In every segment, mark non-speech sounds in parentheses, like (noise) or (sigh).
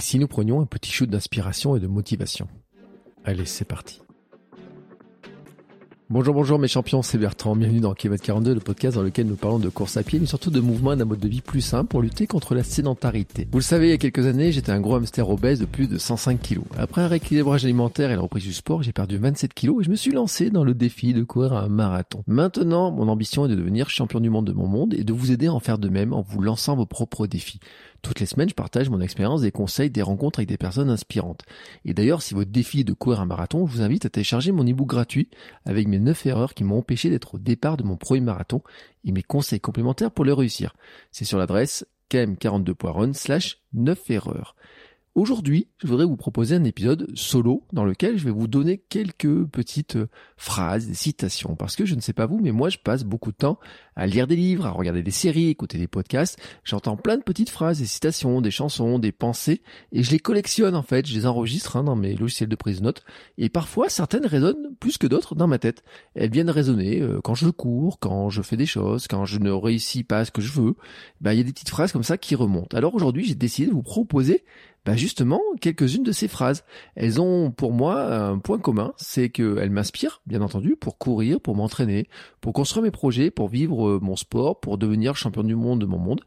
Et si nous prenions un petit shoot d'inspiration et de motivation Allez, c'est parti. Bonjour, bonjour mes champions, c'est Bertrand. Bienvenue dans Kilomètre 42, le podcast dans lequel nous parlons de course à pied, mais surtout de mouvement et d'un mode de vie plus simple pour lutter contre la sédentarité. Vous le savez, il y a quelques années, j'étais un gros hamster obèse de plus de 105 kilos. Après un rééquilibrage alimentaire et la reprise du sport, j'ai perdu 27 kilos et je me suis lancé dans le défi de courir un marathon. Maintenant, mon ambition est de devenir champion du monde de mon monde et de vous aider à en faire de même en vous lançant vos propres défis. Toutes les semaines, je partage mon expérience, des conseils, des rencontres avec des personnes inspirantes. Et d'ailleurs, si votre défi est de courir un marathon, je vous invite à télécharger mon ebook gratuit avec mes 9 erreurs qui m'ont empêché d'être au départ de mon premier marathon et mes conseils complémentaires pour le réussir. C'est sur l'adresse km42.run slash 9 erreurs. Aujourd'hui, je voudrais vous proposer un épisode solo dans lequel je vais vous donner quelques petites euh, phrases, des citations. Parce que je ne sais pas vous, mais moi je passe beaucoup de temps à lire des livres, à regarder des séries, écouter des podcasts. J'entends plein de petites phrases, des citations, des chansons, des pensées, et je les collectionne en fait, je les enregistre hein, dans mes logiciels de prise de notes. Et parfois, certaines résonnent plus que d'autres dans ma tête. Elles viennent résonner euh, quand je cours, quand je fais des choses, quand je ne réussis pas à ce que je veux. Ben, il y a des petites phrases comme ça qui remontent. Alors aujourd'hui, j'ai décidé de vous proposer bah justement, quelques-unes de ces phrases. Elles ont pour moi un point commun, c'est qu'elles m'inspirent, bien entendu, pour courir, pour m'entraîner, pour construire mes projets, pour vivre euh, mon sport, pour devenir champion du monde de mon monde.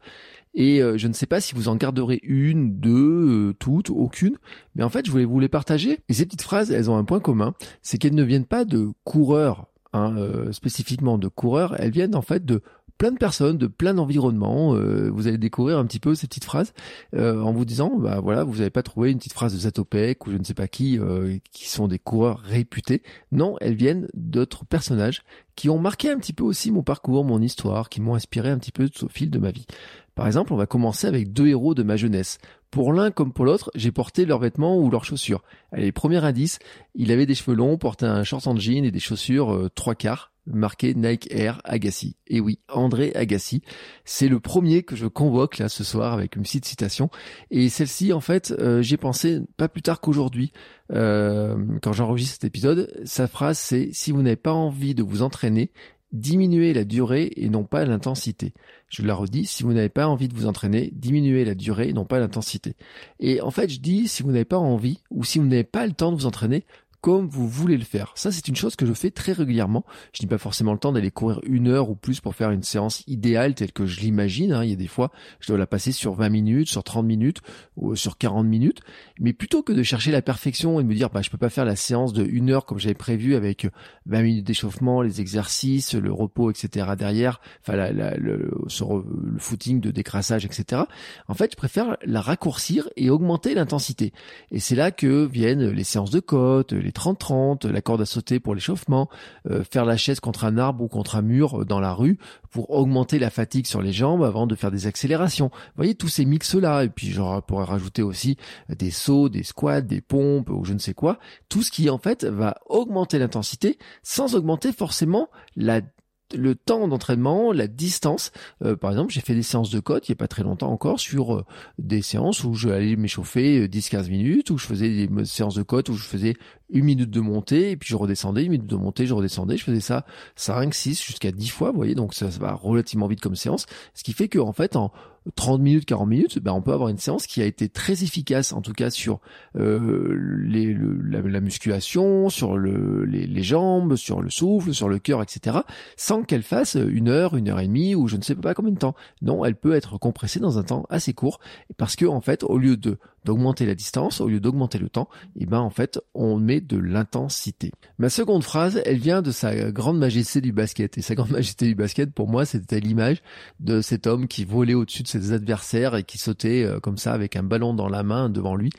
Et euh, je ne sais pas si vous en garderez une, deux, euh, toutes, aucune, mais en fait, je voulais vous les partager. Et ces petites phrases, elles ont un point commun, c'est qu'elles ne viennent pas de coureurs, hein, spécifiquement de coureurs, elles viennent en fait de plein de personnes, de plein d'environnements. Euh, vous allez découvrir un petit peu ces petites phrases euh, en vous disant, bah voilà, vous n'avez pas trouvé une petite phrase de Zatopek ou je ne sais pas qui, euh, qui sont des coureurs réputés. Non, elles viennent d'autres personnages qui ont marqué un petit peu aussi mon parcours, mon histoire, qui m'ont inspiré un petit peu au fil de ma vie. Par exemple, on va commencer avec deux héros de ma jeunesse. Pour l'un comme pour l'autre, j'ai porté leurs vêtements ou leurs chaussures. Allez, premier indice, il avait des cheveux longs, portait un short en jean et des chaussures trois quarts marqué Nike Air Agassi. Et oui, André Agassi, c'est le premier que je convoque là ce soir avec une petite citation. Et celle-ci, en fait, euh, j'ai pensé pas plus tard qu'aujourd'hui, euh, quand j'enregistre cet épisode, sa phrase c'est si vous n'avez pas envie de vous entraîner, diminuez la durée et non pas l'intensité. Je la redis, si vous n'avez pas envie de vous entraîner, diminuez la durée et non pas l'intensité. Et en fait, je dis si vous n'avez pas envie ou si vous n'avez pas le temps de vous entraîner, comme vous voulez le faire. Ça, c'est une chose que je fais très régulièrement. Je n'ai pas forcément le temps d'aller courir une heure ou plus pour faire une séance idéale telle que je l'imagine. Hein. Il y a des fois, je dois la passer sur 20 minutes, sur 30 minutes ou sur 40 minutes. Mais plutôt que de chercher la perfection et de me dire, bah, je peux pas faire la séance de une heure comme j'avais prévu avec 20 minutes d'échauffement, les exercices, le repos, etc. derrière, enfin, le, sur le footing de décrassage, etc. En fait, je préfère la raccourcir et augmenter l'intensité. Et c'est là que viennent les séances de côte, les 30-30, la corde à sauter pour l'échauffement, euh, faire la chaise contre un arbre ou contre un mur euh, dans la rue pour augmenter la fatigue sur les jambes avant de faire des accélérations. Vous voyez tous ces mix-là, et puis je pourrais rajouter aussi des sauts, des squats, des pompes ou je ne sais quoi, tout ce qui en fait va augmenter l'intensité sans augmenter forcément la le temps d'entraînement, la distance. Euh, par exemple, j'ai fait des séances de côte il n'y a pas très longtemps encore sur euh, des séances où je allais m'échauffer 10-15 euh, minutes, où je faisais des séances de côte où je faisais une minute de montée et puis je redescendais, une minute de montée, je redescendais, je faisais ça 5, 6 jusqu'à 10 fois, vous voyez, donc ça, va relativement vite comme séance, ce qui fait que en fait en 30 minutes, 40 minutes, ben on peut avoir une séance qui a été très efficace, en tout cas sur euh, la, musculation, sur le, les, les, jambes, sur le souffle, sur le cœur, etc., sans qu'elle fasse une heure, une heure et demie ou je ne sais pas combien de temps. Non, elle peut être compressée dans un temps assez court, parce que en fait, au lieu de d'augmenter la distance, au lieu d'augmenter le temps, et eh ben en fait on met de l'intensité. Ma seconde phrase, elle vient de sa grande majesté du basket. Et sa grande (laughs) majesté du basket, pour moi, c'était l'image de cet homme qui volait au-dessus de ses adversaires et qui sautait euh, comme ça avec un ballon dans la main devant lui.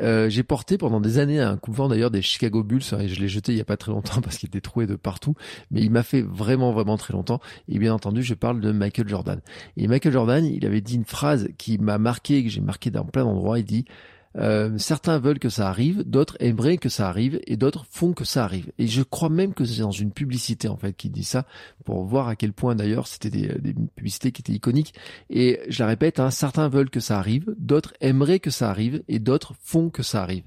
Euh, j'ai porté pendant des années un couvent d'ailleurs des Chicago Bulls et je l'ai jeté il y a pas très longtemps (laughs) parce qu'il était troué de partout, mais il m'a fait vraiment vraiment très longtemps. Et bien entendu, je parle de Michael Jordan. Et Michael Jordan, il avait dit une phrase qui m'a marqué, que j'ai marqué dans plein d'endroits. Il dit euh, certains veulent que ça arrive, d'autres aimeraient que ça arrive, et d'autres font que ça arrive. Et je crois même que c'est dans une publicité en fait qui dit ça pour voir à quel point d'ailleurs c'était des, des, publicités qui étaient iconiques. Et je la répète, hein, certains veulent que ça arrive, d'autres aimeraient que ça arrive, et d'autres font que ça arrive.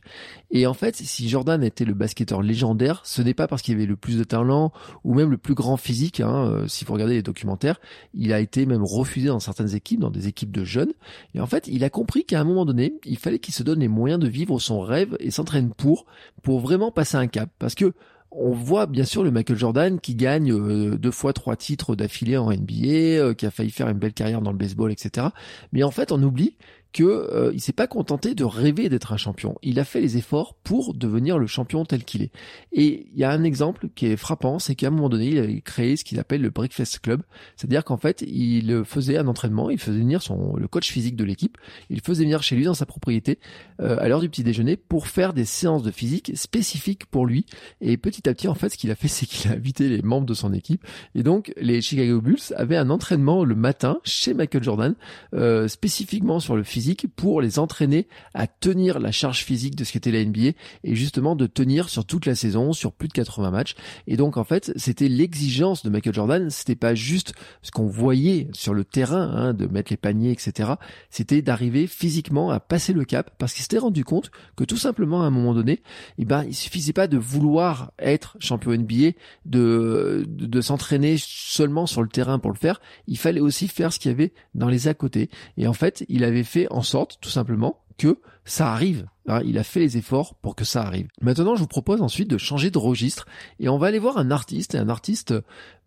Et en fait, si Jordan était le basketteur légendaire, ce n'est pas parce qu'il avait le plus de talent ou même le plus grand physique. Hein, euh, si vous regardez les documentaires, il a été même refusé dans certaines équipes, dans des équipes de jeunes. Et en fait, il a compris qu'à un moment donné, il fallait qu'il se donne les moyens de vivre son rêve et s'entraîne pour, pour vraiment passer un cap. Parce que on voit bien sûr le Michael Jordan qui gagne euh, deux fois trois titres d'affilée en NBA, euh, qui a failli faire une belle carrière dans le baseball, etc. Mais en fait, on oublie que euh, s'est pas contenté de rêver d'être un champion. Il a fait les efforts pour devenir le champion tel qu'il est. Et il y a un exemple qui est frappant, c'est qu'à un moment donné, il a créé ce qu'il appelle le Breakfast Club, c'est-à-dire qu'en fait, il faisait un entraînement, il faisait venir son le coach physique de l'équipe, il faisait venir chez lui dans sa propriété euh, à l'heure du petit déjeuner pour faire des séances de physique spécifiques pour lui. Et petit à petit, en fait, ce qu'il a fait, c'est qu'il a invité les membres de son équipe. Et donc, les Chicago Bulls avaient un entraînement le matin chez Michael Jordan, euh, spécifiquement sur le physique pour les entraîner à tenir la charge physique de ce qu'était la NBA et justement de tenir sur toute la saison, sur plus de 80 matchs. Et donc en fait, c'était l'exigence de Michael Jordan, c'était pas juste ce qu'on voyait sur le terrain, hein, de mettre les paniers, etc. C'était d'arriver physiquement à passer le cap parce qu'il s'était rendu compte que tout simplement à un moment donné, eh ben, il suffisait pas de vouloir être champion NBA, de, de, de s'entraîner seulement sur le terrain pour le faire. Il fallait aussi faire ce qu'il y avait dans les à côté. Et en fait, il avait fait en sorte, tout simplement, que ça arrive. Hein, il a fait les efforts pour que ça arrive. Maintenant, je vous propose ensuite de changer de registre et on va aller voir un artiste, et un artiste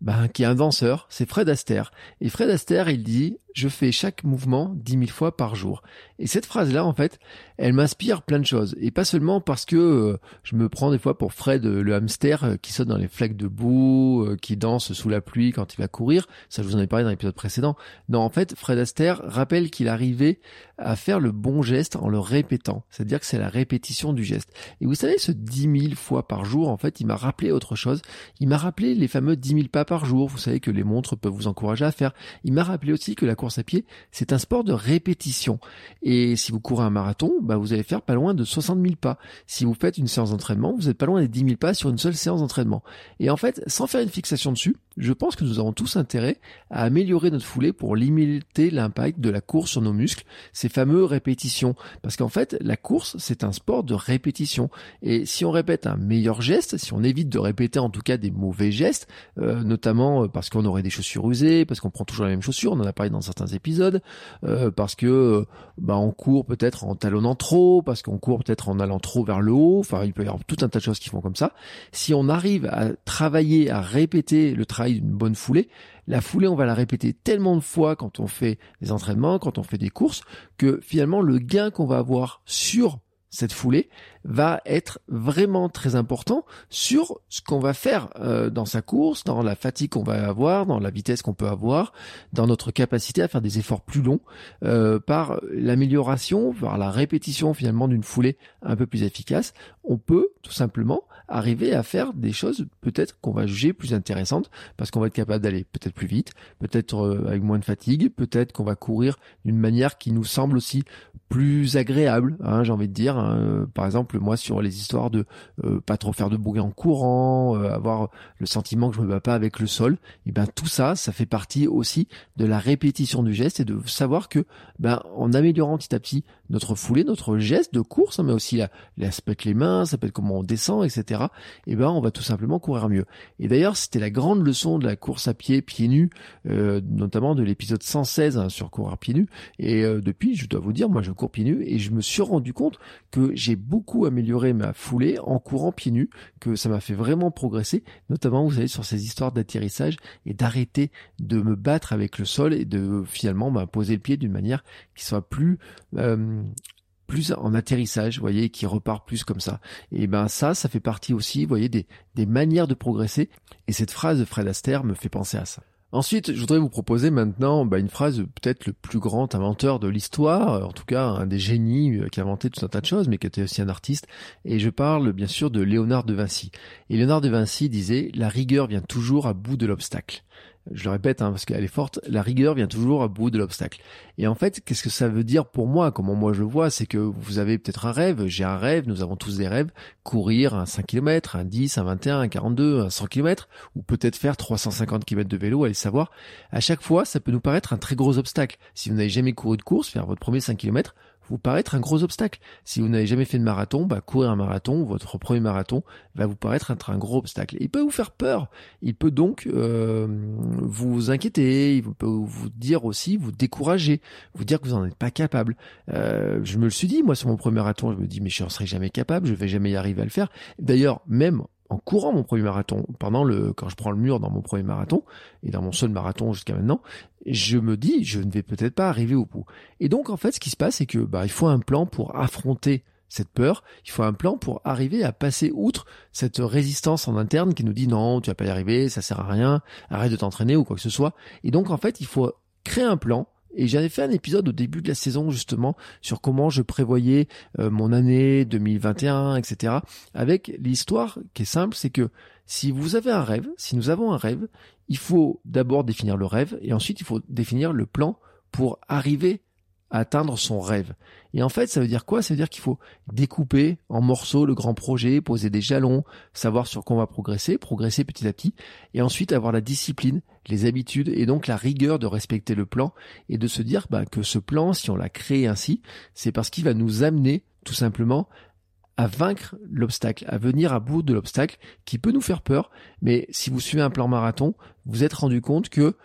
ben, qui est un danseur, c'est Fred Astaire. Et Fred Astaire, il dit je fais chaque mouvement dix mille fois par jour. Et cette phrase-là, en fait, elle m'inspire plein de choses. Et pas seulement parce que euh, je me prends des fois pour Fred euh, le hamster euh, qui saute dans les flaques de boue, qui danse sous la pluie quand il va courir. Ça, je vous en ai parlé dans l'épisode précédent. Non, en fait, Fred Astaire rappelle qu'il arrivait à faire le bon geste en le répétant. C'est-à-dire que c'est la répétition du geste. Et vous savez, ce dix mille fois par jour, en fait, il m'a rappelé autre chose. Il m'a rappelé les fameux dix mille pas par jour. Vous savez que les montres peuvent vous encourager à faire. Il m'a rappelé aussi que la course à pied, c'est un sport de répétition. Et si vous courez un marathon, bah vous allez faire pas loin de 60 000 pas. Si vous faites une séance d'entraînement, vous êtes pas loin des 10 000 pas sur une seule séance d'entraînement. Et en fait, sans faire une fixation dessus, je pense que nous avons tous intérêt à améliorer notre foulée pour limiter l'impact de la course sur nos muscles, ces fameux répétitions. Parce qu'en fait, la course, c'est un sport de répétition. Et si on répète un meilleur geste, si on évite de répéter en tout cas des mauvais gestes, euh, notamment euh, parce qu'on aurait des chaussures usées, parce qu'on prend toujours la même chaussure, on en a parlé dans certains épisodes, euh, parce que bah, on court peut-être en talonnant trop, parce qu'on court peut-être en allant trop vers le haut, enfin il peut y avoir tout un tas de choses qui font comme ça. Si on arrive à travailler, à répéter le travail d'une bonne foulée. La foulée, on va la répéter tellement de fois quand on fait des entraînements, quand on fait des courses, que finalement le gain qu'on va avoir sur cette foulée va être vraiment très important sur ce qu'on va faire euh, dans sa course, dans la fatigue qu'on va avoir, dans la vitesse qu'on peut avoir, dans notre capacité à faire des efforts plus longs, euh, par l'amélioration, par la répétition finalement d'une foulée un peu plus efficace, on peut tout simplement arriver à faire des choses peut-être qu'on va juger plus intéressantes parce qu'on va être capable d'aller peut-être plus vite, peut-être euh, avec moins de fatigue, peut-être qu'on va courir d'une manière qui nous semble aussi plus agréable, hein, j'ai envie de dire. Hein. Par exemple, moi sur les histoires de euh, pas trop faire de bruit en courant, euh, avoir le sentiment que je me bats pas avec le sol, et ben tout ça, ça fait partie aussi de la répétition du geste et de savoir que ben en améliorant petit à petit notre foulée, notre geste de course, hein, mais aussi l'aspect les mains, ça peut être comment on descend, etc. Et ben on va tout simplement courir mieux. Et d'ailleurs, c'était la grande leçon de la course à pied pieds nus, euh, notamment de l'épisode 116 hein, sur courir pieds nus. Et depuis, je dois vous dire, moi je cours pieds nus et je me suis rendu compte que j'ai beaucoup amélioré ma foulée en courant pieds nus, que ça m'a fait vraiment progresser, notamment vous savez sur ces histoires d'atterrissage et d'arrêter de me battre avec le sol et de finalement m'imposer le pied d'une manière qui soit plus euh, plus en atterrissage, vous voyez, qui repart plus comme ça. Et ben ça, ça fait partie aussi, vous voyez, des, des manières de progresser. Et cette phrase de Fred Astaire me fait penser à ça. Ensuite, je voudrais vous proposer maintenant bah, une phrase peut-être le plus grand inventeur de l'histoire, en tout cas un des génies euh, qui a inventé tout un tas de choses, mais qui était aussi un artiste. Et je parle bien sûr de Léonard de Vinci. Et Léonard de Vinci disait, la rigueur vient toujours à bout de l'obstacle je le répète hein, parce qu'elle est forte, la rigueur vient toujours à bout de l'obstacle. Et en fait, qu'est-ce que ça veut dire pour moi? Comment moi je le vois, c'est que vous avez peut-être un rêve, j'ai un rêve, nous avons tous des rêves, courir un 5 km, un 10, un 21, un 42, un 100 km, ou peut-être faire 350 km de vélo, allez savoir. À chaque fois, ça peut nous paraître un très gros obstacle. Si vous n'avez jamais couru de course, faire votre premier 5 km, vous paraître un gros obstacle. Si vous n'avez jamais fait de marathon, bah, courir un marathon, votre premier marathon, va vous paraître être un gros obstacle. Il peut vous faire peur. Il peut donc euh, vous inquiéter. Il peut vous dire aussi, vous décourager, vous dire que vous n'en êtes pas capable. Euh, je me le suis dit, moi, sur mon premier marathon, je me dis, mais je n'en serai jamais capable, je vais jamais y arriver à le faire. D'ailleurs, même en courant mon premier marathon, pendant le, quand je prends le mur dans mon premier marathon, et dans mon seul marathon jusqu'à maintenant, je me dis, je ne vais peut-être pas arriver au bout. Et donc, en fait, ce qui se passe, c'est que, bah, il faut un plan pour affronter cette peur, il faut un plan pour arriver à passer outre cette résistance en interne qui nous dit non, tu vas pas y arriver, ça sert à rien, arrête de t'entraîner ou quoi que ce soit. Et donc, en fait, il faut créer un plan et j'avais fait un épisode au début de la saison justement sur comment je prévoyais euh, mon année 2021, etc. Avec l'histoire qui est simple, c'est que si vous avez un rêve, si nous avons un rêve, il faut d'abord définir le rêve et ensuite il faut définir le plan pour arriver atteindre son rêve. Et en fait, ça veut dire quoi? Ça veut dire qu'il faut découper en morceaux le grand projet, poser des jalons, savoir sur quoi on va progresser, progresser petit à petit, et ensuite avoir la discipline, les habitudes et donc la rigueur de respecter le plan et de se dire bah, que ce plan, si on l'a créé ainsi, c'est parce qu'il va nous amener tout simplement à vaincre l'obstacle, à venir à bout de l'obstacle qui peut nous faire peur. Mais si vous suivez un plan marathon, vous êtes rendu compte que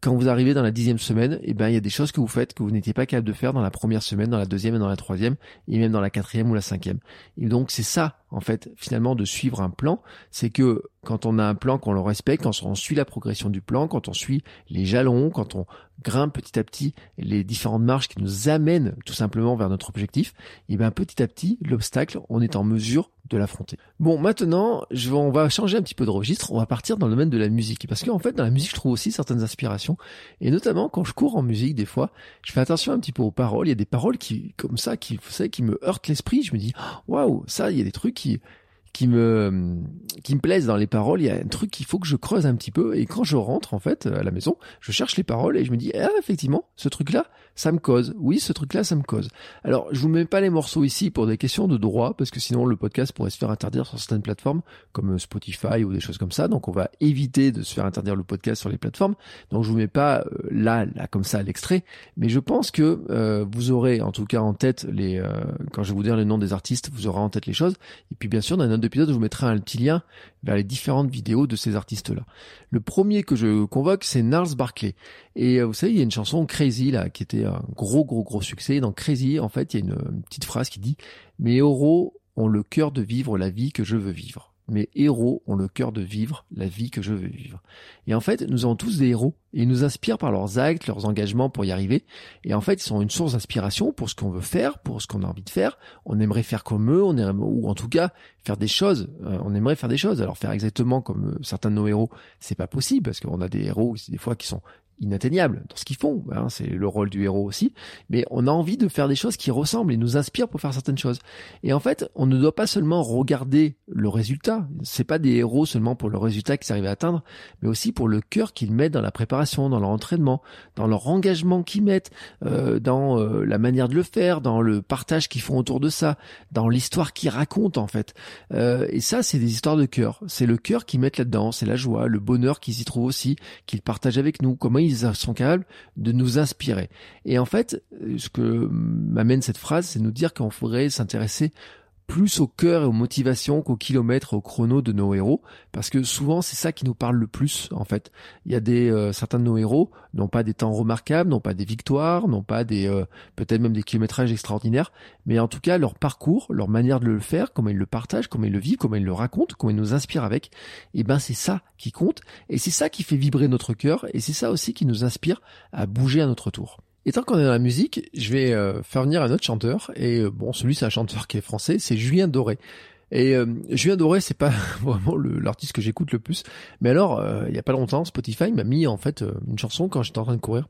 quand vous arrivez dans la dixième semaine, eh ben, il y a des choses que vous faites que vous n'étiez pas capable de faire dans la première semaine, dans la deuxième et dans la troisième, et même dans la quatrième ou la cinquième. Et donc, c'est ça, en fait, finalement, de suivre un plan. C'est que quand on a un plan, qu'on le respecte, quand on suit la progression du plan, quand on suit les jalons, quand on grimpe petit à petit les différentes marches qui nous amènent tout simplement vers notre objectif, et bien petit à petit, l'obstacle, on est en mesure de l'affronter. Bon, maintenant, je on va changer un petit peu de registre, on va partir dans le domaine de la musique. Parce qu'en fait, dans la musique, je trouve aussi certaines inspirations. Et notamment, quand je cours en musique, des fois, je fais attention un petit peu aux paroles. Il y a des paroles qui, comme ça, qui, vous savez, qui me heurtent l'esprit. Je me dis, waouh, ça, il y a des trucs qui, qui me qui me plaisent dans les paroles, il y a un truc qu'il faut que je creuse un petit peu et quand je rentre en fait à la maison, je cherche les paroles et je me dis ah effectivement, ce truc là, ça me cause. Oui, ce truc là, ça me cause. Alors, je vous mets pas les morceaux ici pour des questions de droit parce que sinon le podcast pourrait se faire interdire sur certaines plateformes comme Spotify ou des choses comme ça. Donc on va éviter de se faire interdire le podcast sur les plateformes. Donc je vous mets pas euh, là là comme ça l'extrait, mais je pense que euh, vous aurez en tout cas en tête les euh, quand je vais vous dire le nom des artistes, vous aurez en tête les choses et puis bien sûr d'épisode, je vous mettrai un petit lien vers les différentes vidéos de ces artistes-là. Le premier que je convoque, c'est Nars Barclay. Et euh, vous savez, il y a une chanson Crazy là, qui était un gros, gros, gros succès. Dans Crazy, en fait, il y a une petite phrase qui dit « Mes héros ont le cœur de vivre la vie que je veux vivre » mes héros ont le cœur de vivre la vie que je veux vivre. Et en fait, nous avons tous des héros ils nous inspirent par leurs actes, leurs engagements pour y arriver. Et en fait, ils sont une source d'inspiration pour ce qu'on veut faire, pour ce qu'on a envie de faire. On aimerait faire comme eux, on aimerait, ou en tout cas faire des choses. Euh, on aimerait faire des choses. Alors faire exactement comme euh, certains de nos héros, c'est pas possible parce qu'on a des héros des fois qui sont inatteignable dans ce qu'ils font. Hein, c'est le rôle du héros aussi. Mais on a envie de faire des choses qui ressemblent et nous inspirent pour faire certaines choses. Et en fait, on ne doit pas seulement regarder le résultat. C'est pas des héros seulement pour le résultat qu'ils arrivent à atteindre, mais aussi pour le cœur qu'ils mettent dans la préparation, dans leur entraînement, dans leur engagement qu'ils mettent, euh, dans euh, la manière de le faire, dans le partage qu'ils font autour de ça, dans l'histoire qu'ils racontent en fait. Euh, et ça, c'est des histoires de cœur. C'est le cœur qu'ils mettent là-dedans, c'est la joie, le bonheur qu'ils y trouvent aussi, qu'ils partagent avec nous. Comment ils ils sont capables de nous inspirer. Et en fait, ce que m'amène cette phrase, c'est nous dire qu'on faudrait s'intéresser plus au cœur et aux motivations qu'au kilomètre, au chrono de nos héros, parce que souvent c'est ça qui nous parle le plus en fait. Il y a des euh, certains de nos héros n'ont pas des temps remarquables, n'ont pas des victoires, n'ont pas des euh, peut-être même des kilométrages extraordinaires, mais en tout cas leur parcours, leur manière de le faire, comment ils le partagent, comment ils le vivent, comment ils le racontent, comment ils nous inspirent avec, et eh ben c'est ça qui compte et c'est ça qui fait vibrer notre cœur et c'est ça aussi qui nous inspire à bouger à notre tour. Et tant qu'on est dans la musique, je vais euh, faire venir un autre chanteur. Et euh, bon, celui c'est un chanteur qui est français, c'est Julien Doré. Et euh, Julien Doré, c'est pas (laughs) vraiment l'artiste que j'écoute le plus. Mais alors, il y a pas longtemps, Spotify m'a mis en fait une chanson quand j'étais en train de courir.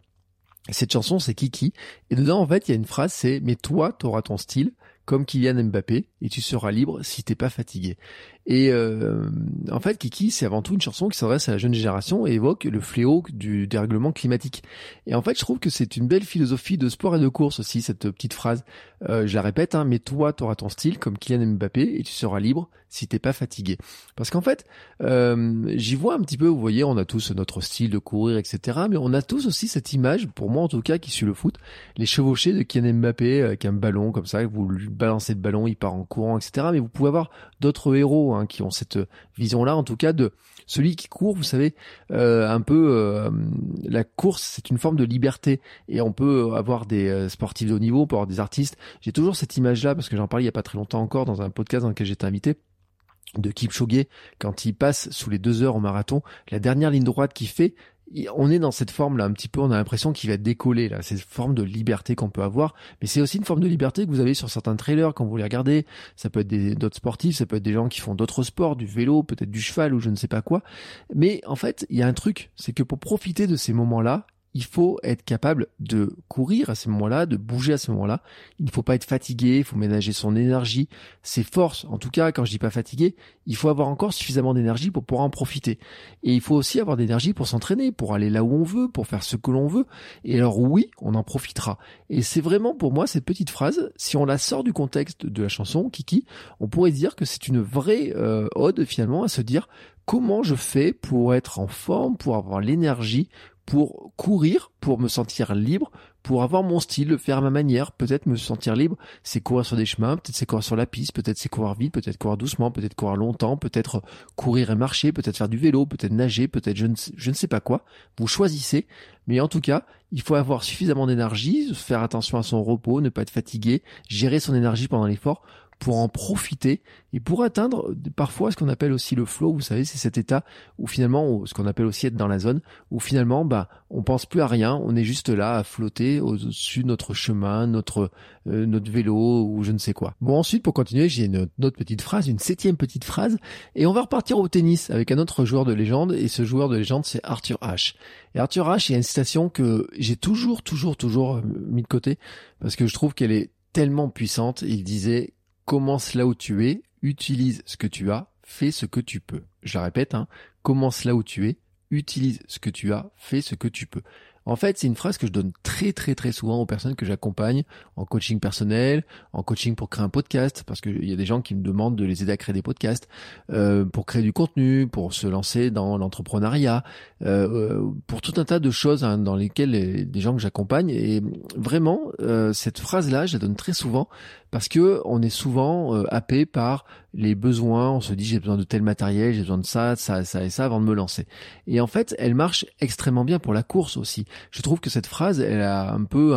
cette chanson, c'est Kiki. Et dedans, en fait, il y a une phrase, c'est mais toi, t'auras ton style comme Kylian Mbappé et tu seras libre si t'es pas fatigué. Et euh, en fait, Kiki, c'est avant tout une chanson qui s'adresse à la jeune génération et évoque le fléau du dérèglement climatique. Et en fait, je trouve que c'est une belle philosophie de sport et de course aussi, cette petite phrase. Euh, je la répète, hein, mais toi, tu auras ton style comme Kylian Mbappé et tu seras libre si t'es pas fatigué. Parce qu'en fait, euh, j'y vois un petit peu, vous voyez, on a tous notre style de courir, etc. Mais on a tous aussi cette image, pour moi en tout cas, qui suit le foot, les chevauchés de Kylian Mbappé avec un ballon comme ça, vous lui balancez le ballon, il part en courant, etc. Mais vous pouvez avoir d'autres héros hein, qui ont cette vision-là, en tout cas de celui qui court, vous savez, euh, un peu euh, la course, c'est une forme de liberté et on peut avoir des euh, sportifs de haut niveau, on peut avoir des artistes. J'ai toujours cette image-là parce que j'en parlais il y a pas très longtemps encore dans un podcast dans lequel j'étais invité de Kipchoge quand il passe sous les deux heures au marathon, la dernière ligne droite qu'il fait, on est dans cette forme là un petit peu on a l'impression qu'il va décoller là. Cette forme de liberté qu'on peut avoir mais c'est aussi une forme de liberté que vous avez sur certains trailers quand vous les regardez. Ça peut être d'autres sportifs ça peut être des gens qui font d'autres sports du vélo peut-être du cheval ou je ne sais pas quoi. Mais en fait il y a un truc c'est que pour profiter de ces moments là il faut être capable de courir à ce moment-là, de bouger à ce moment-là. Il ne faut pas être fatigué, il faut ménager son énergie, ses forces. En tout cas, quand je dis pas fatigué, il faut avoir encore suffisamment d'énergie pour pouvoir en profiter. Et il faut aussi avoir d'énergie pour s'entraîner, pour aller là où on veut, pour faire ce que l'on veut. Et alors oui, on en profitera. Et c'est vraiment pour moi cette petite phrase, si on la sort du contexte de la chanson, Kiki, on pourrait dire que c'est une vraie euh, ode finalement à se dire comment je fais pour être en forme, pour avoir l'énergie, pour courir, pour me sentir libre, pour avoir mon style, le faire ma manière, peut-être me sentir libre, c'est courir sur des chemins, peut-être c'est courir sur la piste, peut-être c'est courir vite, peut-être courir doucement, peut-être courir longtemps, peut-être courir et marcher, peut-être faire du vélo, peut-être nager, peut-être je ne sais pas quoi. Vous choisissez, mais en tout cas, il faut avoir suffisamment d'énergie, faire attention à son repos, ne pas être fatigué, gérer son énergie pendant l'effort pour en profiter et pour atteindre parfois ce qu'on appelle aussi le flow. Vous savez, c'est cet état où finalement, ce qu'on appelle aussi être dans la zone, où finalement, bah, on pense plus à rien, on est juste là à flotter au-dessus de notre chemin, notre euh, notre vélo ou je ne sais quoi. Bon, ensuite, pour continuer, j'ai une, autre petite phrase, une septième petite phrase, et on va repartir au tennis avec un autre joueur de légende, et ce joueur de légende, c'est Arthur H. Et Arthur H, il y a une citation que j'ai toujours, toujours, toujours mis de côté, parce que je trouve qu'elle est tellement puissante. Il disait commence là où tu es, utilise ce que tu as, fais ce que tu peux. Je répète, hein, commence là où tu es, utilise ce que tu as, fais ce que tu peux. En fait, c'est une phrase que je donne très très très souvent aux personnes que j'accompagne en coaching personnel, en coaching pour créer un podcast, parce qu'il y a des gens qui me demandent de les aider à créer des podcasts, euh, pour créer du contenu, pour se lancer dans l'entrepreneuriat, euh, euh pour tout un tas de choses hein, dans lesquelles les, gens que j'accompagne. Et vraiment, euh, cette phrase-là, je la donne très souvent parce que on est souvent euh, happé par les besoins. On se dit j'ai besoin de tel matériel, j'ai besoin de ça, ça, ça et ça avant de me lancer. Et en fait, elle marche extrêmement bien pour la course aussi. Je trouve que cette phrase, elle a un peu,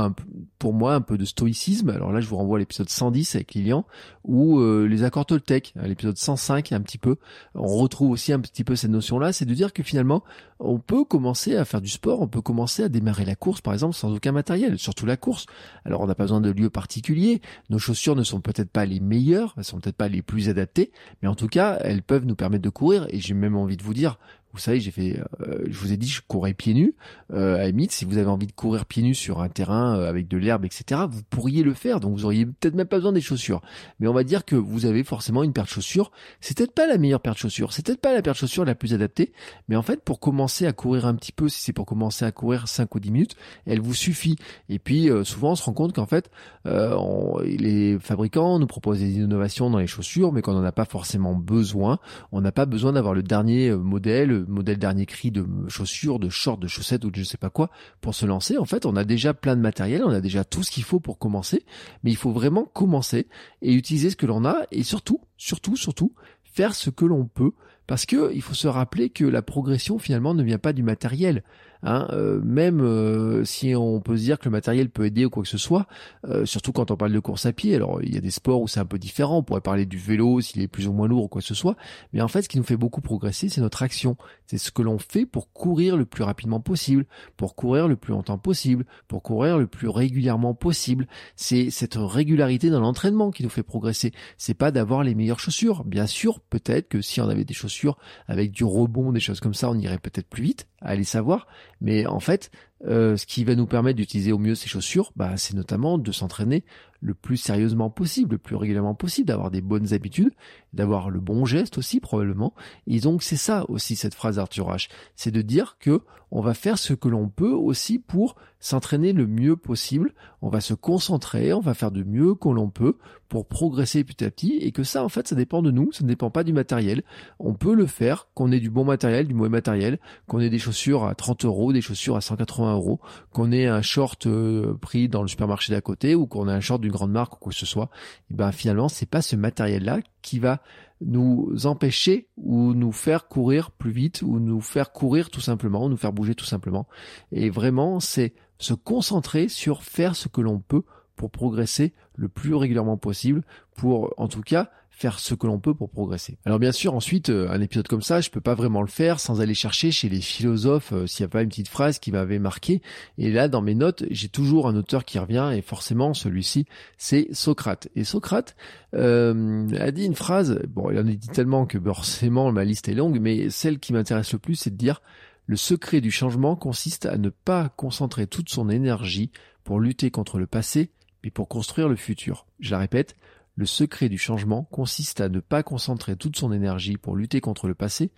pour moi, un peu de stoïcisme. Alors là, je vous renvoie à l'épisode 110 avec Lilian, ou euh, les accords Toltec, l'épisode 105 un petit peu. On retrouve aussi un petit peu cette notion-là, c'est de dire que finalement, on peut commencer à faire du sport, on peut commencer à démarrer la course, par exemple, sans aucun matériel, surtout la course. Alors on n'a pas besoin de lieu particulier, nos chaussures ne sont peut-être pas les meilleures, elles sont peut-être pas les plus adaptées, mais en tout cas, elles peuvent nous permettre de courir, et j'ai même envie de vous dire, vous savez, j'ai fait, euh, je vous ai dit, je courais pieds nus. Euh, à limite, si vous avez envie de courir pieds nus sur un terrain euh, avec de l'herbe, etc., vous pourriez le faire. Donc, vous auriez peut-être même pas besoin des chaussures. Mais on va dire que vous avez forcément une paire de chaussures. C'est peut-être pas la meilleure paire de chaussures. C'est peut-être pas la paire de chaussures la plus adaptée. Mais en fait, pour commencer à courir un petit peu, si c'est pour commencer à courir 5 ou 10 minutes, elle vous suffit. Et puis, euh, souvent, on se rend compte qu'en fait, on, les fabricants nous proposent des innovations dans les chaussures, mais qu'on n'en a pas forcément besoin. On n'a pas besoin d'avoir le dernier modèle modèle dernier cri de chaussures, de shorts, de chaussettes ou de je sais pas quoi pour se lancer. En fait, on a déjà plein de matériel, on a déjà tout ce qu'il faut pour commencer, mais il faut vraiment commencer et utiliser ce que l'on a et surtout, surtout, surtout, faire ce que l'on peut Parce que il faut se rappeler que la progression finalement ne vient pas du matériel. Hein, euh, même euh, si on peut se dire que le matériel peut aider ou quoi que ce soit, euh, surtout quand on parle de course à pied. Alors il y a des sports où c'est un peu différent. On pourrait parler du vélo s'il est plus ou moins lourd ou quoi que ce soit. Mais en fait, ce qui nous fait beaucoup progresser, c'est notre action. C'est ce que l'on fait pour courir le plus rapidement possible, pour courir le plus longtemps possible, pour courir le plus régulièrement possible. C'est cette régularité dans l'entraînement qui nous fait progresser. C'est pas d'avoir les meilleures chaussures. Bien sûr, peut-être que si on avait des chaussures avec du rebond, des choses comme ça, on irait peut-être plus vite. Allez savoir. Mais en fait, euh, ce qui va nous permettre d'utiliser au mieux ces chaussures, bah, c'est notamment de s'entraîner le plus sérieusement possible, le plus régulièrement possible, d'avoir des bonnes habitudes, d'avoir le bon geste aussi probablement. Et donc c'est ça aussi cette phrase d'Arthur H, c'est de dire que on va faire ce que l'on peut aussi pour s'entraîner le mieux possible, on va se concentrer, on va faire de mieux que l'on peut pour progresser petit à petit et que ça en fait ça dépend de nous, ça ne dépend pas du matériel. On peut le faire, qu'on ait du bon matériel, du mauvais matériel, qu'on ait des chaussures à 30 euros, des chaussures à 180 qu'on ait un short euh, pris dans le supermarché d'à côté ou qu'on ait un short d'une grande marque ou quoi que ce soit. Et ben finalement c'est pas ce matériel là qui va nous empêcher ou nous faire courir plus vite ou nous faire courir tout simplement, nous faire bouger tout simplement. Et vraiment, c'est se concentrer sur faire ce que l'on peut pour progresser le plus régulièrement possible, pour en tout cas faire ce que l'on peut pour progresser. Alors bien sûr, ensuite, euh, un épisode comme ça, je peux pas vraiment le faire sans aller chercher chez les philosophes euh, s'il n'y a pas une petite phrase qui m'avait marqué. Et là, dans mes notes, j'ai toujours un auteur qui revient, et forcément, celui-ci, c'est Socrate. Et Socrate euh, a dit une phrase, bon, il en a dit tellement que forcément, ma liste est longue, mais celle qui m'intéresse le plus, c'est de dire le secret du changement consiste à ne pas concentrer toute son énergie pour lutter contre le passé, mais pour construire le futur. Je la répète, le secret du changement consiste à ne pas concentrer toute son énergie pour lutter contre le passé,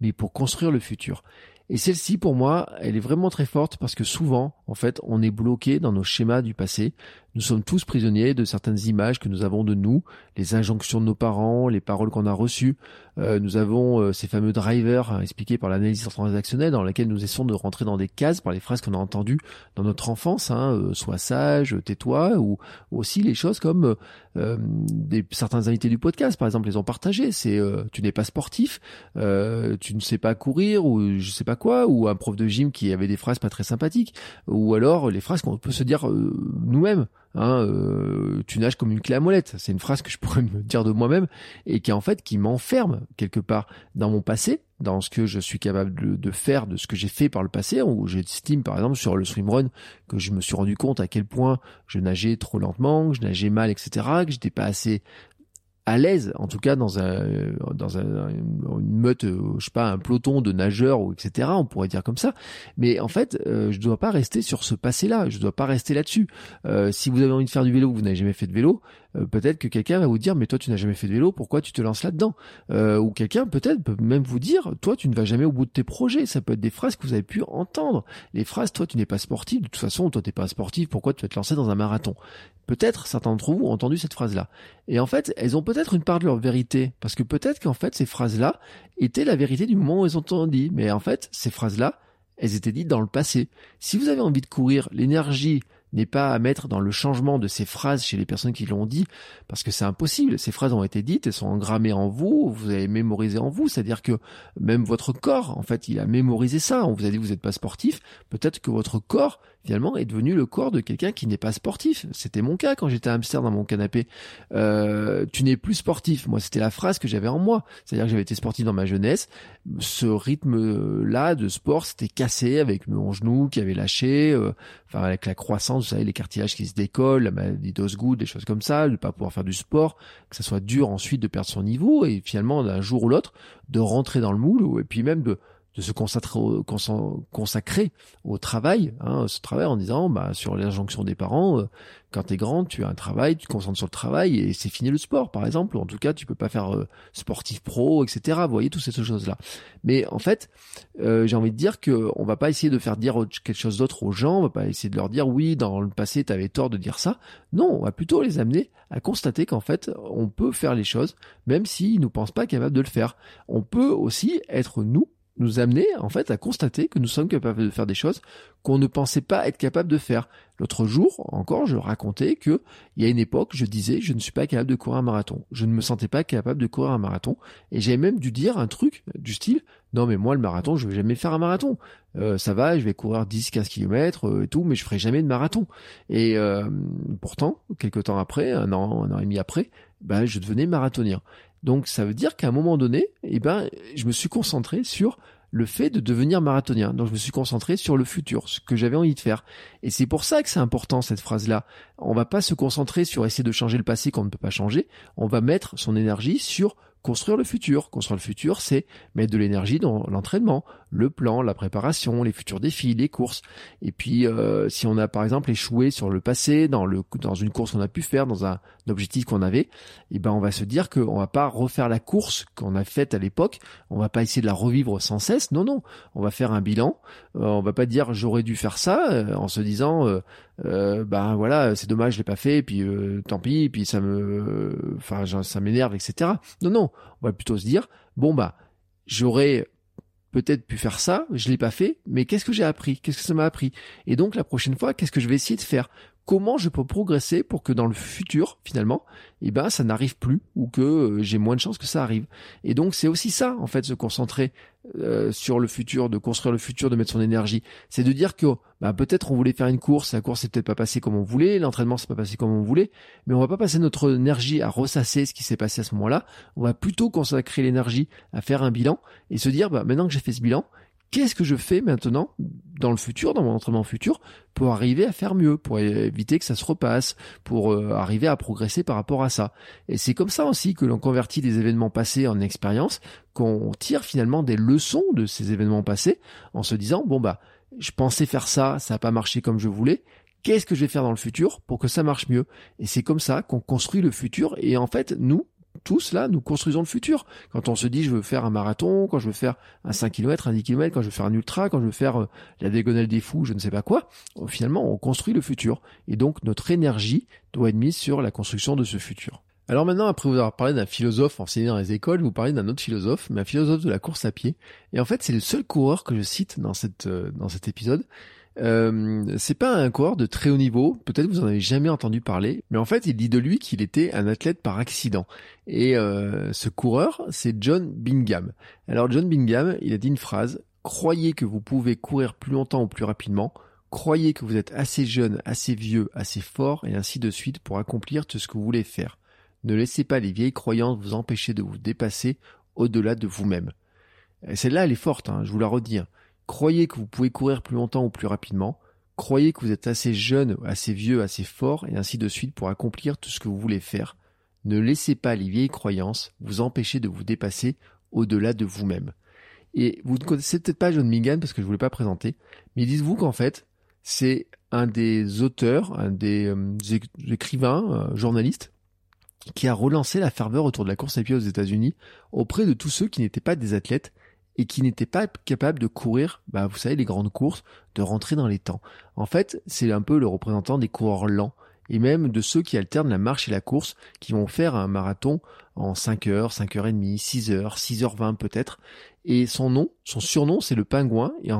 mais pour construire le futur. Et celle-ci, pour moi, elle est vraiment très forte parce que souvent, en fait, on est bloqué dans nos schémas du passé. Nous sommes tous prisonniers de certaines images que nous avons de nous, les injonctions de nos parents, les paroles qu'on a reçues. Euh, nous avons euh, ces fameux drivers hein, expliqués par l'analyse transactionnelle dans laquelle nous essayons de rentrer dans des cases par les phrases qu'on a entendues dans notre enfance, hein, euh, sois sage, tais-toi, ou, aussi les choses comme des, certains invités du podcast, par exemple, les ont partagé. C'est tu n'es pas sportif, tu ne sais pas courir, ou je sais pas quoi, ou un prof de gym qui avait des phrases pas très sympathiques, ou alors les phrases qu'on peut se dire nous-mêmes. Hein, euh, tu nages comme une clé à molette. C'est une phrase que je pourrais me dire de moi-même et qui en fait qui m'enferme quelque part dans mon passé, dans ce que je suis capable de, faire, de ce que j'ai fait par le passé, où j'estime par exemple sur le swimrun que je me suis rendu compte à quel point je nageais trop lentement, que je nageais mal, etc., que j'étais pas assez à l'aise, en tout cas dans un dans un, une meute, euh, je sais pas, un peloton de nageurs ou etc. On pourrait dire comme ça. Mais en fait, euh, je dois pas rester sur ce passé-là. Je dois pas rester là-dessus. Euh, si vous avez envie de faire du vélo, vous n'avez jamais fait de vélo, euh, peut-être que quelqu'un va vous dire mais toi tu n'as jamais fait de vélo, pourquoi tu te lances là-dedans? Euh, Ou quelqu'un peut-être peut même vous dire toi tu ne vas jamais au bout de tes projets. Ça peut être des phrases que vous avez pu entendre. Les phrases toi tu n'es pas sportif, de toute façon toi t'es pas sportif, pourquoi tu vas te lancer dans un marathon? Peut-être certains d'entre vous ont entendu cette phrase-là. Et en fait, elles ont peut-être une part de leur vérité, parce que peut-être qu'en fait ces phrases-là étaient la vérité du moment où elles ont entendu. Mais en fait, ces phrases-là, elles étaient dites dans le passé. Si vous avez envie de courir, l'énergie, n'est pas à mettre dans le changement de ces phrases chez les personnes qui l'ont dit, parce que c'est impossible. Ces phrases ont été dites, elles sont engrammées en vous, vous avez mémorisé en vous, c'est-à-dire que même votre corps, en fait, il a mémorisé ça. On vous a dit vous n'êtes pas sportif, peut-être que votre corps, finalement, est devenu le corps de quelqu'un qui n'est pas sportif. C'était mon cas quand j'étais hamster dans mon canapé. Euh, tu n'es plus sportif. Moi, c'était la phrase que j'avais en moi. C'est-à-dire que j'avais été sportif dans ma jeunesse. Ce rythme-là de sport s'était cassé avec mon genou qui avait lâché, euh, enfin avec la croissance, vous savez, les cartilages qui se décollent, la maladie d'Osgood, des choses comme ça, de pas pouvoir faire du sport, que ça soit dur ensuite de perdre son niveau et finalement d'un jour ou l'autre de rentrer dans le moule et puis même de de se consacrer au, consacrer au travail, hein, ce travail en disant bah sur l'injonction des parents, euh, quand tu es grand, tu as un travail, tu te concentres sur le travail et c'est fini le sport par exemple. En tout cas, tu peux pas faire euh, sportif pro, etc. Vous voyez toutes ces choses là. Mais en fait, euh, j'ai envie de dire que on va pas essayer de faire dire quelque chose d'autre aux gens, on va pas essayer de leur dire oui dans le passé tu avais tort de dire ça. Non, on va plutôt les amener à constater qu'en fait on peut faire les choses même s'ils nous pensent pas capables de le faire. On peut aussi être nous nous amener en fait à constater que nous sommes capables de faire des choses qu'on ne pensait pas être capable de faire. L'autre jour, encore, je racontais que il y a une époque, je disais, je ne suis pas capable de courir un marathon. Je ne me sentais pas capable de courir un marathon. Et j'ai même dû dire un truc du style, non mais moi le marathon, je vais jamais faire un marathon. Euh, ça va, je vais courir 10, 15 km et tout, mais je ferai jamais de marathon. Et euh, pourtant, quelques temps après, un an, un an et demi après, ben, je devenais marathonien. Donc ça veut dire qu'à un moment donné, eh ben, je me suis concentré sur le fait de devenir marathonien. Donc je me suis concentré sur le futur, ce que j'avais envie de faire. Et c'est pour ça que c'est important cette phrase-là. On va pas se concentrer sur essayer de changer le passé qu'on ne peut pas changer. On va mettre son énergie sur construire le futur. Construire le futur, c'est mettre de l'énergie dans l'entraînement, le plan, la préparation, les futurs défis, les courses. Et puis, euh, si on a par exemple échoué sur le passé, dans le dans une course qu'on a pu faire, dans un, objectif qu'on avait, eh ben on va se dire qu'on va pas refaire la course qu'on a faite à l'époque. On va pas essayer de la revivre sans cesse. Non, non. On va faire un bilan. Euh, on va pas dire j'aurais dû faire ça euh, en se disant euh, ben voilà c'est dommage je l'ai pas fait. Et puis tant pis. Et puis ça me, enfin ça m'énerve, etc. Non, non. On va plutôt se dire bon bah j'aurais peut-être pu faire ça, je l'ai pas fait, mais qu'est-ce que j'ai appris? Qu'est-ce que ça m'a appris? Et donc la prochaine fois, qu'est-ce que je vais essayer de faire? Comment je peux progresser pour que dans le futur, finalement, eh ben ça n'arrive plus ou que euh, j'ai moins de chances que ça arrive. Et donc c'est aussi ça, en fait, se concentrer euh, sur le futur, de construire le futur, de mettre son énergie. C'est de dire que bah, peut-être on voulait faire une course, la course s'est peut-être pas passée comme on voulait, l'entraînement s'est pas passé comme on voulait, mais on va pas passer notre énergie à ressasser ce qui s'est passé à ce moment-là. On va plutôt consacrer l'énergie à faire un bilan et se dire bah, maintenant que j'ai fait ce bilan, qu'est-ce que je fais maintenant dans le futur, dans mon entraînement futur, pour arriver à faire mieux, pour éviter que ça se repasse, pour euh, arriver à progresser par rapport à ça. Et c'est comme ça aussi que l'on convertit des événements passés en expérience, qu'on tire finalement des leçons de ces événements passés, en se disant bon bah je pensais faire ça, ça n'a pas marché comme je voulais. Qu'est-ce que je vais faire dans le futur pour que ça marche mieux? Et c'est comme ça qu'on construit le futur. Et en fait, nous, tous là, nous construisons le futur. Quand on se dit je veux faire un marathon, quand je veux faire un 5 km, un 10 km, quand je veux faire un ultra, quand je veux faire euh, la diagonale des fous, je ne sais pas quoi, finalement on construit le futur. Et donc notre énergie doit être mise sur la construction de ce futur. Alors maintenant, après vous avoir parlé d'un philosophe enseigné dans les écoles, vous parlez d'un autre philosophe, mais un philosophe de la course à pied. Et en fait, c'est le seul coureur que je cite dans cette euh, dans cet épisode. Euh, c'est pas un coureur de très haut niveau, peut-être vous en avez jamais entendu parler, mais en fait il dit de lui qu'il était un athlète par accident. Et euh, ce coureur, c'est John Bingham. Alors John Bingham, il a dit une phrase, croyez que vous pouvez courir plus longtemps ou plus rapidement, croyez que vous êtes assez jeune, assez vieux, assez fort, et ainsi de suite pour accomplir tout ce que vous voulez faire. Ne laissez pas les vieilles croyances vous empêcher de vous dépasser au-delà de vous-même. Celle-là, elle est forte, hein, je vous la redis. Hein. Croyez que vous pouvez courir plus longtemps ou plus rapidement. Croyez que vous êtes assez jeune, assez vieux, assez fort, et ainsi de suite pour accomplir tout ce que vous voulez faire. Ne laissez pas les vieilles croyances vous empêcher de vous dépasser au-delà de vous-même. Et vous ne connaissez peut-être pas John Mingan parce que je ne voulais pas présenter, mais dites-vous qu'en fait, c'est un des auteurs, un des euh, écrivains, euh, journalistes, qui a relancé la ferveur autour de la course à pied aux États-Unis auprès de tous ceux qui n'étaient pas des athlètes et qui n'était pas capable de courir, bah, vous savez, les grandes courses, de rentrer dans les temps. En fait, c'est un peu le représentant des coureurs lents et même de ceux qui alternent la marche et la course, qui vont faire un marathon en 5 heures, 5 heures et demie, 6 heures, 6 heures 20 peut-être. Et son nom, son surnom, c'est le pingouin. Et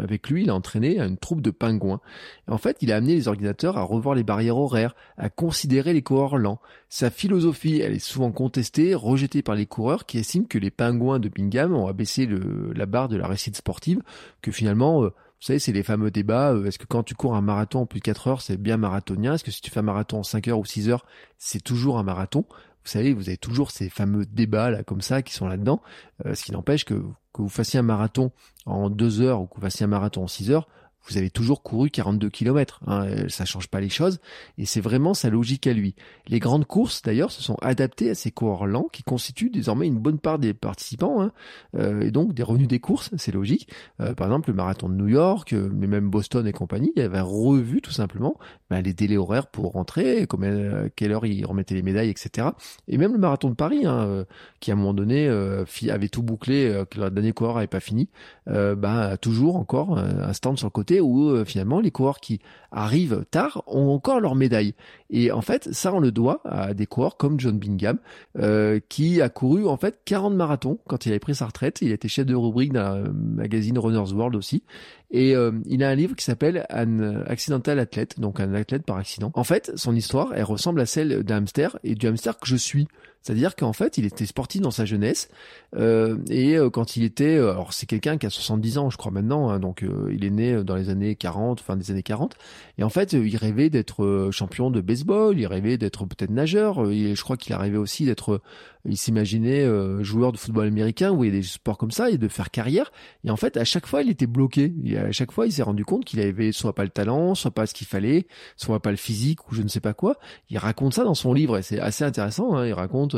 avec lui, il a entraîné une troupe de pingouins. Et en fait, il a amené les organisateurs à revoir les barrières horaires, à considérer les coureurs lents. Sa philosophie, elle est souvent contestée, rejetée par les coureurs qui estiment que les pingouins de Bingham ont abaissé la barre de la réussite sportive, que finalement, euh, vous savez, c'est les fameux débats. Euh, est-ce que quand tu cours un marathon en plus de 4 heures, c'est bien marathonien? Est-ce que si tu fais un marathon en 5 heures ou 6 heures, c'est toujours un marathon? Vous savez, vous avez toujours ces fameux débats là comme ça qui sont là-dedans. Euh, ce qui n'empêche que, que vous fassiez un marathon en 2 heures ou que vous fassiez un marathon en 6 heures, vous avez toujours couru 42 km. Hein, euh, ça change pas les choses. Et c'est vraiment sa logique à lui. Les grandes courses, d'ailleurs, se sont adaptées à ces coureurs lents qui constituent désormais une bonne part des participants. Hein, euh, et donc des revenus des courses, c'est logique. Euh, par exemple, le marathon de New York, mais même Boston et compagnie, il avait revu tout simplement ben, les délais horaires pour rentrer, combien, quelle heure ils remettaient les médailles, etc. Et même le marathon de Paris, hein, qui à un moment donné avait tout bouclé, que le dernier coureur n'avait pas fini, ben, toujours encore un stand sur le côté côté où euh, finalement les coureurs qui arrivent tard ont encore leur médaille. Et en fait, ça on le doit à des coureurs comme John Bingham, euh, qui a couru en fait 40 marathons quand il avait pris sa retraite. Il était chef de rubrique d'un magazine Runner's World aussi. Et euh, il a un livre qui s'appelle Un accidental athlète, donc un athlète par accident. En fait, son histoire, elle ressemble à celle d'un hamster et du hamster que je suis. C'est-à-dire qu'en fait, il était sportif dans sa jeunesse euh, et euh, quand il était, euh, alors c'est quelqu'un qui a 70 ans, je crois maintenant, hein, donc il est né dans les années 40, fin des années 40, et en fait, il rêvait d'être champion de baseball, il rêvait d'être peut-être nageur, et je crois qu'il rêvait aussi d'être il s'imaginait joueur de football américain ou il des sports comme ça et de faire carrière. Et en fait, à chaque fois, il était bloqué. Et à chaque fois, il s'est rendu compte qu'il avait soit pas le talent, soit pas ce qu'il fallait, soit pas le physique ou je ne sais pas quoi. Il raconte ça dans son livre et c'est assez intéressant. Hein. Il raconte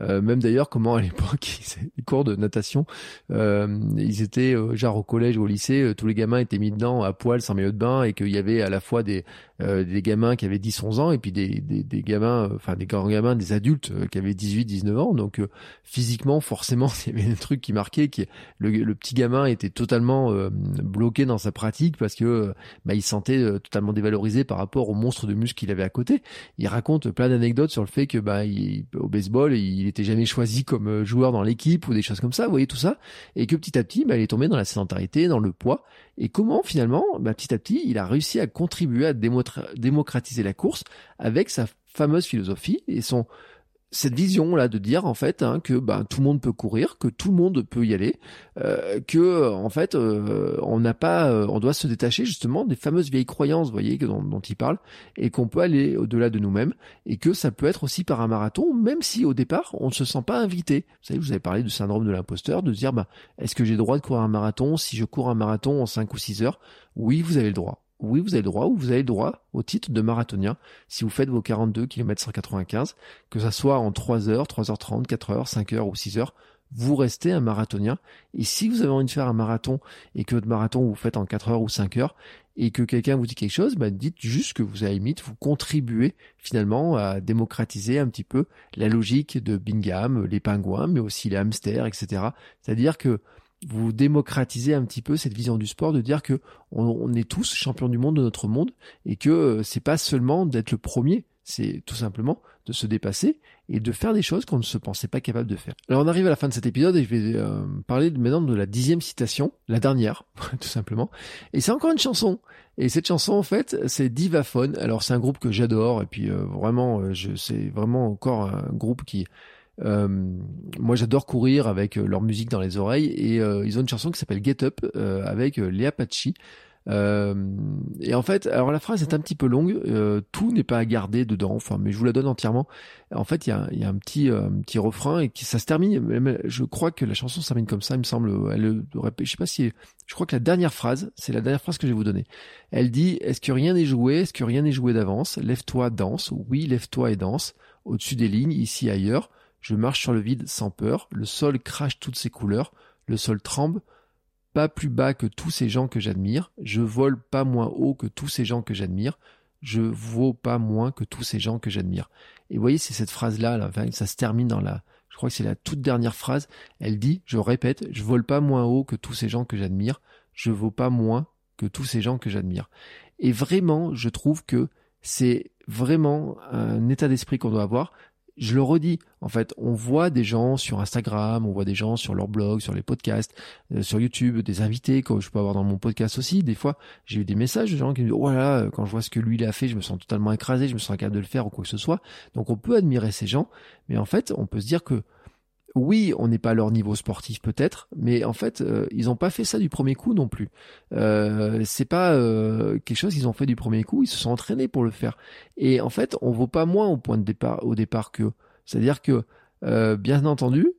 euh, même d'ailleurs comment à l'époque, (laughs) les cours de natation, euh, ils étaient euh, genre au collège ou au lycée, tous les gamins étaient mis dedans à poil sans maillot de bain et qu'il y avait à la fois des euh, gamins qui avaient 10-11 ans et puis des, gamins, euh, enfin des grands gamins, des adultes euh, qui avaient 18-19 ans. Donc physiquement, forcément, (laughs) il y avait un truc qui marquait, qui le, petit gamin était totalement bloqué dans sa pratique parce que bah, il se sentait totalement dévalorisé par rapport au monstre de muscles qu'il avait à côté. Il raconte plein d'anecdotes sur le fait que bah il, baseball, il était jamais choisi comme joueur dans l'équipe ou des choses comme ça. Vous voyez tout ça, et que petit à petit, bah, il est tombé dans la sédentarité, dans le poids, et comment finalement, bah, petit à petit, il a réussi à contribuer à démocratiser la course avec sa fameuse philosophie et son cette vision là de dire en fait hein, que ben tout le monde peut courir, que tout le monde peut y aller, euh, que en fait euh, on n'a pas, euh, on doit se détacher justement des fameuses vieilles croyances, vous voyez, dont, dont il parle, et qu'on peut aller au-delà de nous-mêmes, et que ça peut être aussi par un marathon, même si au départ on ne se sent pas invité. Vous savez, vous avez parlé du syndrome de l'imposteur, de dire bah est-ce que j'ai le droit de courir un marathon? Si je cours un marathon en 5 ou 6 heures Oui, vous avez le droit oui, vous avez le droit, ou vous avez le droit au titre de marathonien si vous faites vos 42 km 195, que ça soit en 3 heures, 3h30, 4 heures, 5 heures ou 6 heures, vous restez un marathonien. Et si vous avez envie de faire un marathon et que votre marathon vous faites en 4 heures ou 5 heures et que quelqu'un vous dit quelque chose, bah dites juste que vous, à limite, vous contribuez finalement à démocratiser un petit peu la logique de Bingham, les pingouins, mais aussi les hamsters, etc. C'est-à-dire que vous démocratisez un petit peu cette vision du sport de dire que on, est tous champions du monde de notre monde et que euh, c'est pas seulement d'être le premier, c'est tout simplement de se dépasser et de faire des choses qu'on ne se pensait pas capable de faire. Alors on arrive à la fin de cet épisode et je vais euh, parler maintenant de la dixième citation, la dernière, (laughs) tout simplement. Et c'est encore une chanson. Et cette chanson, en fait, c'est Divaphone. Alors c'est un groupe que j'adore et puis euh, vraiment, je, c'est vraiment encore un groupe qui euh, moi, j'adore courir avec euh, leur musique dans les oreilles et euh, ils ont une chanson qui s'appelle Get Up avec Léa Pachi. et en fait, alors la phrase est un petit peu longue, tout n'est pas à garder dedans, enfin, mais je vous la donne entièrement. En fait, il y a, y a, un petit, un petit refrain et qui ça se termine. Je crois que la chanson se termine comme ça, il me semble. Elle, je sais pas si, je crois que la dernière phrase, c'est la dernière phrase que je vais vous donner. Elle dit Est-ce que rien n'est joué? Est-ce que rien n'est joué d'avance? Lève-toi, danse. Oui, lève-toi et danse. Au-dessus des lignes, ici ailleurs. Je marche sur le vide sans peur, le sol crache toutes ses couleurs, le sol tremble, pas plus bas que tous ces gens que j'admire, je vole pas moins haut que tous ces gens que j'admire, je vaux pas moins que tous ces gens que j'admire. Et vous voyez, c'est cette phrase-là, là, ça se termine dans la, je crois que c'est la toute dernière phrase, elle dit, je répète, je vole pas moins haut que tous ces gens que j'admire, je vaux pas moins que tous ces gens que j'admire. Et vraiment, je trouve que c'est vraiment un état d'esprit qu'on doit avoir je le redis, en fait, on voit des gens sur Instagram, on voit des gens sur leur blog, sur les podcasts, euh, sur YouTube, des invités, comme je peux avoir dans mon podcast aussi. Des fois, j'ai eu des messages de gens qui me disent, oh quand je vois ce que lui il a fait, je me sens totalement écrasé, je me sens incapable de le faire ou quoi que ce soit. Donc on peut admirer ces gens, mais en fait, on peut se dire que oui, on n'est pas à leur niveau sportif peut-être, mais en fait, euh, ils n'ont pas fait ça du premier coup non plus. Euh, c'est pas euh, quelque chose qu'ils ont fait du premier coup, ils se sont entraînés pour le faire. Et en fait, on vaut pas moins au point de départ, au départ que. C'est-à-dire que, euh, bien entendu,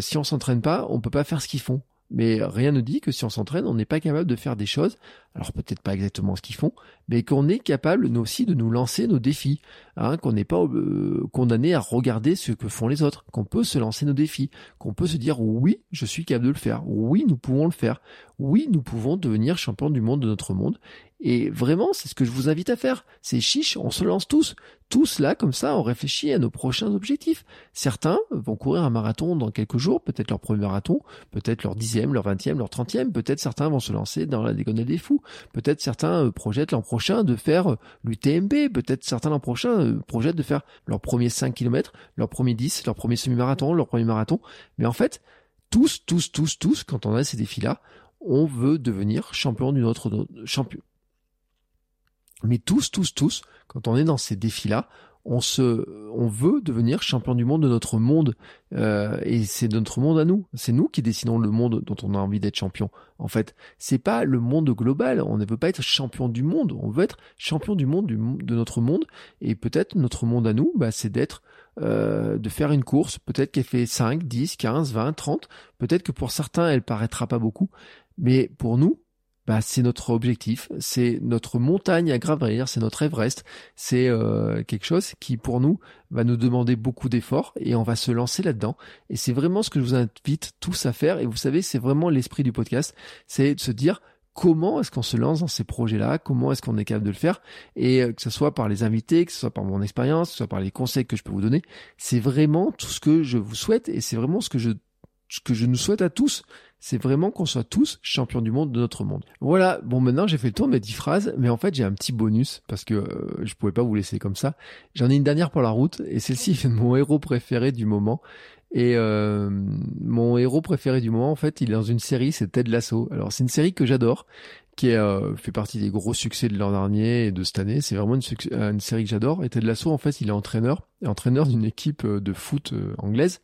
si on s'entraîne pas, on peut pas faire ce qu'ils font. Mais rien ne dit que si on s'entraîne, on n'est pas capable de faire des choses, alors peut-être pas exactement ce qu'ils font, mais qu'on est capable nous aussi de nous lancer nos défis, hein, qu'on n'est pas euh, condamné à regarder ce que font les autres, qu'on peut se lancer nos défis, qu'on peut se dire oui, je suis capable de le faire, oui, nous pouvons le faire, oui, nous pouvons devenir champion du monde de notre monde, et vraiment, c'est ce que je vous invite à faire. C'est chiche, on se lance tous. Tous là, comme ça, on réfléchit à nos prochains objectifs. Certains vont courir un marathon dans quelques jours, peut-être leur premier marathon, peut-être leur dixième, leur vingtième, leur trentième, peut-être certains vont se lancer dans la diagonale des fous. Peut-être certains projettent l'an prochain de faire l'UTMB. Peut-être certains l'an prochain projettent de faire leur premier 5 km, leur premier 10, leur premier semi-marathon, leur premier marathon. Mais en fait, tous, tous, tous, tous, quand on a ces défis-là, on veut devenir champion d'une autre champion. Mais tous, tous, tous, quand on est dans ces défis-là, on se, on veut devenir champion du monde de notre monde, euh, et c'est notre monde à nous. C'est nous qui décidons le monde dont on a envie d'être champion. En fait, c'est pas le monde global. On ne veut pas être champion du monde. On veut être champion du monde de notre monde. Et peut-être notre monde à nous, bah, c'est d'être, euh, de faire une course. Peut-être qu'elle fait 5, 10, 15, 20, 30. Peut-être que pour certains, elle paraîtra pas beaucoup. Mais pour nous, bah, c'est notre objectif, c'est notre montagne à gravir, c'est notre Everest, c'est euh, quelque chose qui pour nous va nous demander beaucoup d'efforts et on va se lancer là-dedans. Et c'est vraiment ce que je vous invite tous à faire. Et vous savez, c'est vraiment l'esprit du podcast, c'est de se dire comment est-ce qu'on se lance dans ces projets-là, comment est-ce qu'on est capable de le faire, et euh, que ce soit par les invités, que ce soit par mon expérience, que ce soit par les conseils que je peux vous donner, c'est vraiment tout ce que je vous souhaite et c'est vraiment ce que je ce que je nous souhaite à tous c'est vraiment qu'on soit tous champions du monde de notre monde. Voilà, bon maintenant j'ai fait le tour de mes 10 phrases, mais en fait j'ai un petit bonus parce que euh, je pouvais pas vous laisser comme ça. J'en ai une dernière pour la route et celle-ci est mon héros préféré du moment. Et euh, mon héros préféré du moment, en fait, il est dans une série, c'est Ted Lasso. Alors c'est une série que j'adore qui euh, fait partie des gros succès de l'an dernier et de cette année. C'est vraiment une, euh, série que j'adore. Et Ted Lasso, en fait, il est entraîneur, entraîneur d'une équipe euh, de foot anglaise,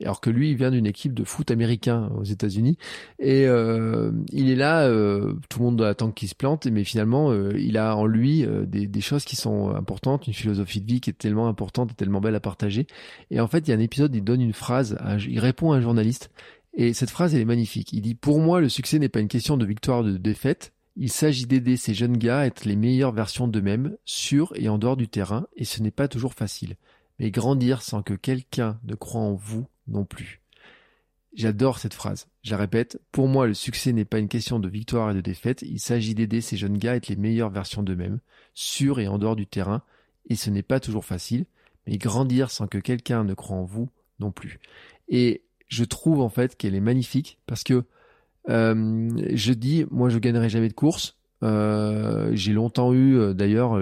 alors que lui, il vient d'une équipe de foot américain aux États-Unis. Et euh, il est là, tout le monde attend qu'il se plante, mais finalement, il a en lui des, des, choses qui sont importantes, une philosophie de vie qui est tellement importante et tellement belle à partager. Et en fait, il y a un épisode, il donne une phrase, il répond à un journaliste. Et cette phrase, elle est magnifique. Il dit, pour moi, le succès n'est pas une question de victoire ou de défaite, il s'agit d'aider ces jeunes gars à être les meilleures versions d'eux-mêmes, sur et en dehors du terrain, et ce n'est pas toujours facile. Mais grandir sans que quelqu'un ne croie en vous non plus. J'adore cette phrase. Je la répète, pour moi le succès n'est pas une question de victoire et de défaite, il s'agit d'aider ces jeunes gars à être les meilleures versions d'eux-mêmes, sur et en dehors du terrain, et ce n'est pas toujours facile, mais grandir sans que quelqu'un ne croie en vous non plus. Et je trouve en fait qu'elle est magnifique parce que euh, je dis, moi, je gagnerai jamais de course. Euh, j'ai longtemps eu, euh, d'ailleurs,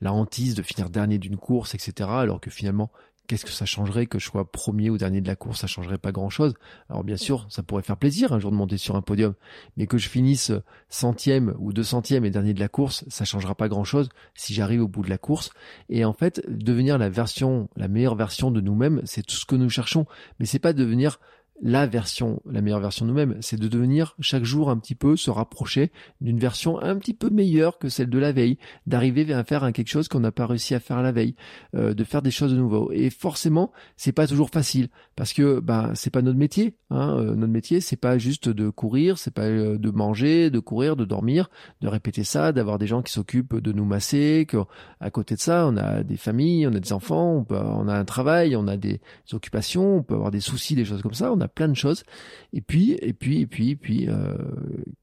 la hantise de finir dernier d'une course, etc. Alors que finalement, qu'est-ce que ça changerait que je sois premier ou dernier de la course? Ça changerait pas grand-chose. Alors bien sûr, ça pourrait faire plaisir un jour de monter sur un podium, mais que je finisse centième ou deux centièmes et dernier de la course, ça changera pas grand-chose si j'arrive au bout de la course. Et en fait, devenir la version, la meilleure version de nous-mêmes, c'est tout ce que nous cherchons. Mais c'est pas devenir la version, la meilleure version de nous-mêmes, c'est de devenir chaque jour un petit peu se rapprocher d'une version un petit peu meilleure que celle de la veille, d'arriver à faire quelque chose qu'on n'a pas réussi à faire la veille, euh, de faire des choses de nouveau. Et forcément, c'est pas toujours facile parce que bah c'est pas notre métier. Hein. Euh, notre métier, c'est pas juste de courir, c'est pas euh, de manger, de courir, de dormir, de répéter ça, d'avoir des gens qui s'occupent de nous masser. Que à côté de ça, on a des familles, on a des enfants, on, peut, on a un travail, on a des occupations, on peut avoir des soucis, des choses comme ça. Plein de choses. Et puis, et puis, et puis, et puis, euh,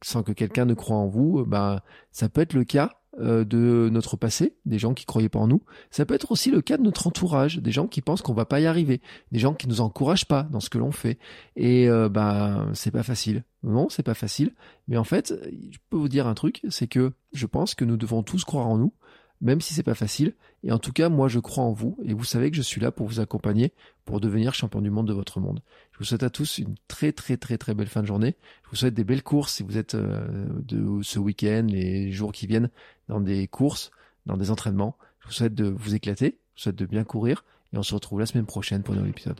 sans que quelqu'un ne croit en vous, bah, ça peut être le cas euh, de notre passé, des gens qui croyaient pas en nous. Ça peut être aussi le cas de notre entourage, des gens qui pensent qu'on va pas y arriver, des gens qui nous encouragent pas dans ce que l'on fait. Et euh, bah c'est pas facile. Non, c'est pas facile. Mais en fait, je peux vous dire un truc, c'est que je pense que nous devons tous croire en nous même si c'est pas facile. Et en tout cas, moi, je crois en vous et vous savez que je suis là pour vous accompagner pour devenir champion du monde de votre monde. Je vous souhaite à tous une très très très très belle fin de journée. Je vous souhaite des belles courses si vous êtes euh, de ce week-end, les jours qui viennent, dans des courses, dans des entraînements. Je vous souhaite de vous éclater, je vous souhaite de bien courir et on se retrouve la semaine prochaine pour un nouvel épisode.